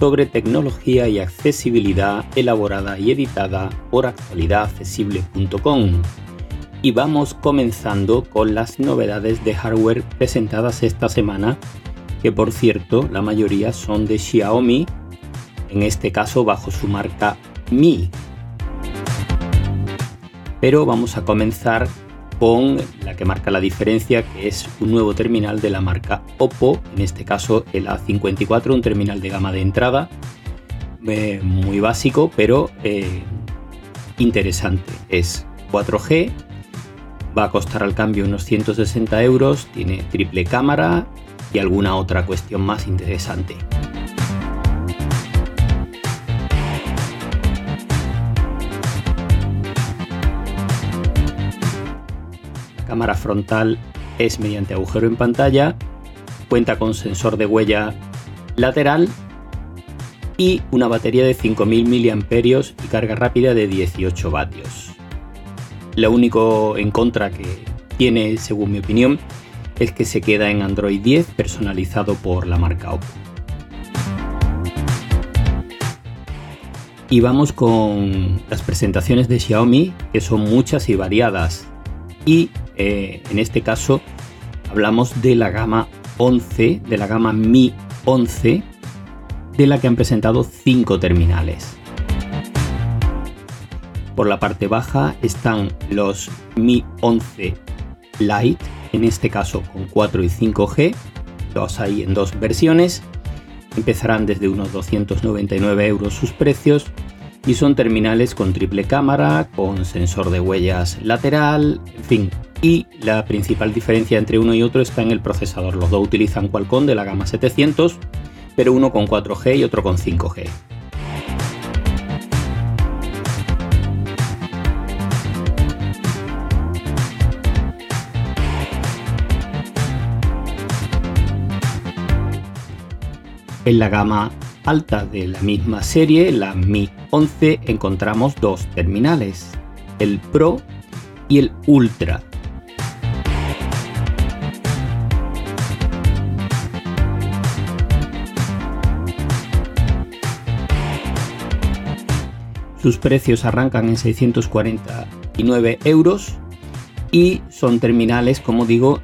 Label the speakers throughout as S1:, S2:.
S1: sobre tecnología y accesibilidad elaborada y editada por actualidadaccesible.com. Y vamos comenzando con las novedades de hardware presentadas esta semana, que por cierto la mayoría son de Xiaomi, en este caso bajo su marca Mi. Pero vamos a comenzar con la que marca la diferencia, que es un nuevo terminal de la marca Oppo, en este caso el A54, un terminal de gama de entrada, eh, muy básico, pero eh, interesante. Es 4G, va a costar al cambio unos 160 euros, tiene triple cámara y alguna otra cuestión más interesante. Cámara frontal es mediante agujero en pantalla, cuenta con sensor de huella lateral y una batería de 5000 mAh y carga rápida de 18 vatios. Lo único en contra que tiene, según mi opinión, es que se queda en Android 10 personalizado por la marca Oppo. Y vamos con las presentaciones de Xiaomi, que son muchas y variadas. Y eh, en este caso hablamos de la gama 11, de la gama Mi 11, de la que han presentado 5 terminales. Por la parte baja están los Mi 11 Lite, en este caso con 4 y 5G, los hay en dos versiones. Empezarán desde unos 299 euros sus precios y son terminales con triple cámara, con sensor de huellas lateral, en fin, y la principal diferencia entre uno y otro está en el procesador. Los dos utilizan Qualcomm de la gama 700, pero uno con 4G y otro con 5G. En la gama alta de la misma serie, la Mi 11, encontramos dos terminales, el Pro y el Ultra, Sus precios arrancan en 649 euros y son terminales, como digo,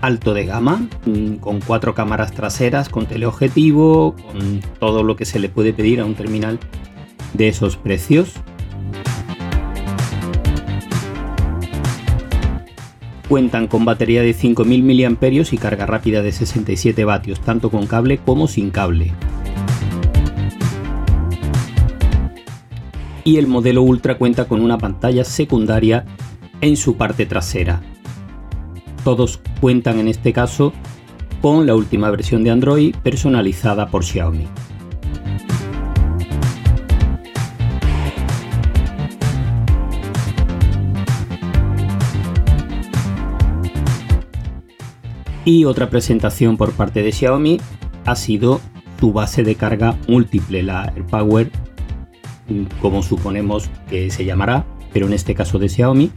S1: alto de gama, mm, con cuatro cámaras traseras, con teleobjetivo, con todo lo que se le puede pedir a un terminal de esos precios. Cuentan con batería de 5000 mAh y carga rápida de 67 vatios, tanto con cable como sin cable. Y el modelo Ultra cuenta con una pantalla secundaria en su parte trasera. Todos cuentan en este caso con la última versión de Android personalizada por Xiaomi. Y otra presentación por parte de Xiaomi ha sido su base de carga múltiple, la AirPower como suponemos que se llamará, pero en este caso de Xiaomi,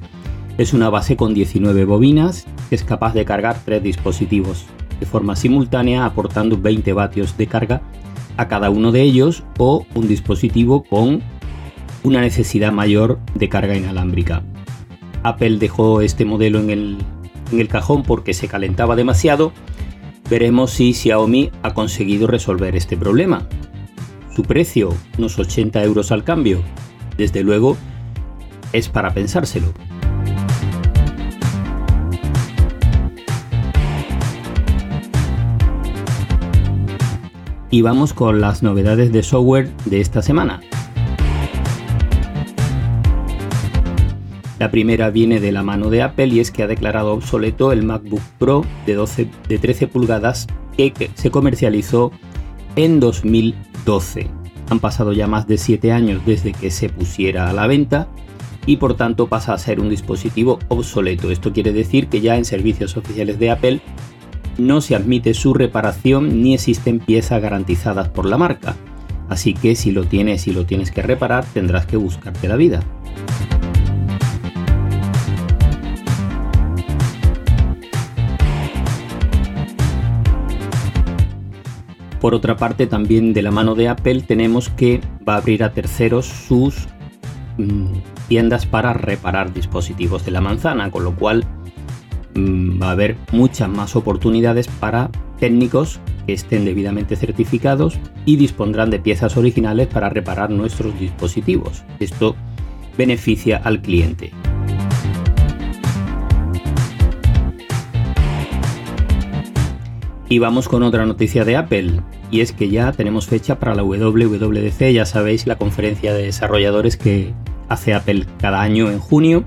S1: es una base con 19 bobinas que es capaz de cargar tres dispositivos de forma simultánea aportando 20 vatios de carga a cada uno de ellos o un dispositivo con una necesidad mayor de carga inalámbrica. Apple dejó este modelo en el, en el cajón porque se calentaba demasiado. Veremos si Xiaomi ha conseguido resolver este problema. Su precio, unos 80 euros al cambio, desde luego, es para pensárselo. Y vamos con las novedades de software de esta semana. La primera viene de la mano de Apple y es que ha declarado obsoleto el MacBook Pro de, 12, de 13 pulgadas que se comercializó en 2012. Han pasado ya más de 7 años desde que se pusiera a la venta y por tanto pasa a ser un dispositivo obsoleto. Esto quiere decir que ya en servicios oficiales de Apple no se admite su reparación ni existen piezas garantizadas por la marca. Así que si lo tienes y lo tienes que reparar, tendrás que buscarte la vida. Por otra parte, también de la mano de Apple tenemos que va a abrir a terceros sus mm, tiendas para reparar dispositivos de la manzana, con lo cual mm, va a haber muchas más oportunidades para técnicos que estén debidamente certificados y dispondrán de piezas originales para reparar nuestros dispositivos. Esto beneficia al cliente. Y vamos con otra noticia de Apple, y es que ya tenemos fecha para la WWDC, ya sabéis, la conferencia de desarrolladores que hace Apple cada año en junio.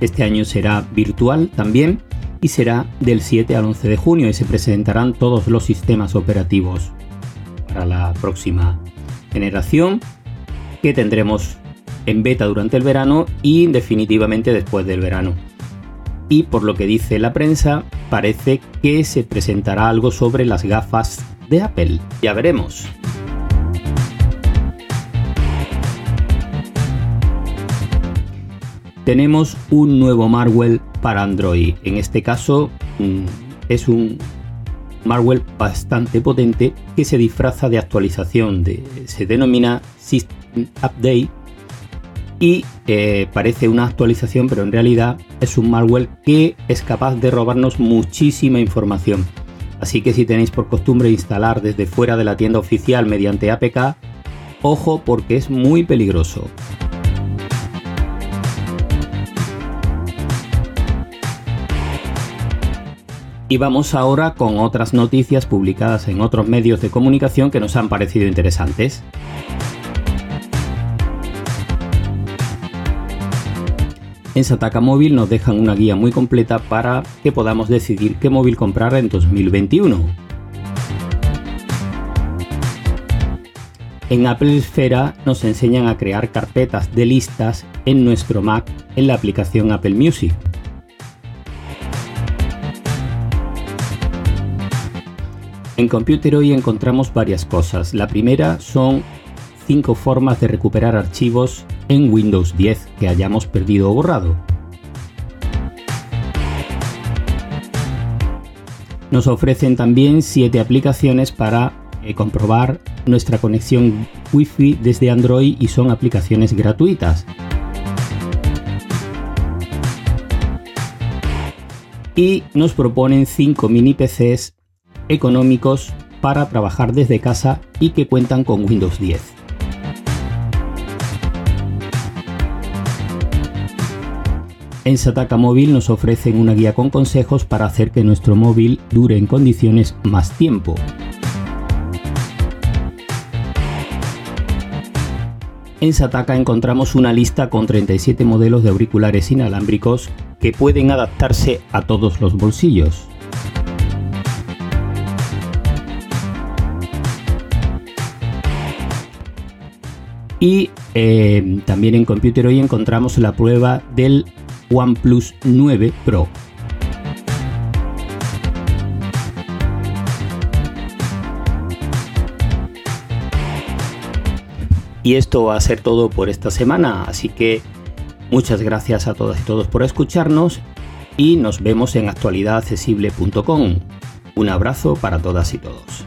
S1: Este año será virtual también y será del 7 al 11 de junio y se presentarán todos los sistemas operativos para la próxima generación que tendremos en beta durante el verano y definitivamente después del verano y por lo que dice la prensa parece que se presentará algo sobre las gafas de Apple. Ya veremos. Tenemos un nuevo Marwell para Android. En este caso mm, es un Marwell bastante potente que se disfraza de actualización. De, se denomina System Update y eh, parece una actualización, pero en realidad es un malware que es capaz de robarnos muchísima información. Así que si tenéis por costumbre instalar desde fuera de la tienda oficial mediante APK, ojo porque es muy peligroso. Y vamos ahora con otras noticias publicadas en otros medios de comunicación que nos han parecido interesantes. En Sataka Móvil nos dejan una guía muy completa para que podamos decidir qué móvil comprar en 2021. En Apple Esfera nos enseñan a crear carpetas de listas en nuestro Mac en la aplicación Apple Music. En Computer hoy encontramos varias cosas. La primera son 5 formas de recuperar archivos en Windows 10 que hayamos perdido o borrado. Nos ofrecen también 7 aplicaciones para eh, comprobar nuestra conexión Wi-Fi desde Android y son aplicaciones gratuitas. Y nos proponen 5 mini PCs económicos para trabajar desde casa y que cuentan con Windows 10. En Sataka Móvil nos ofrecen una guía con consejos para hacer que nuestro móvil dure en condiciones más tiempo. En Sataka encontramos una lista con 37 modelos de auriculares inalámbricos que pueden adaptarse a todos los bolsillos. Y eh, también en Computer hoy encontramos la prueba del OnePlus 9 Pro. Y esto va a ser todo por esta semana, así que muchas gracias a todas y todos por escucharnos y nos vemos en actualidadaccesible.com. Un abrazo para todas y todos.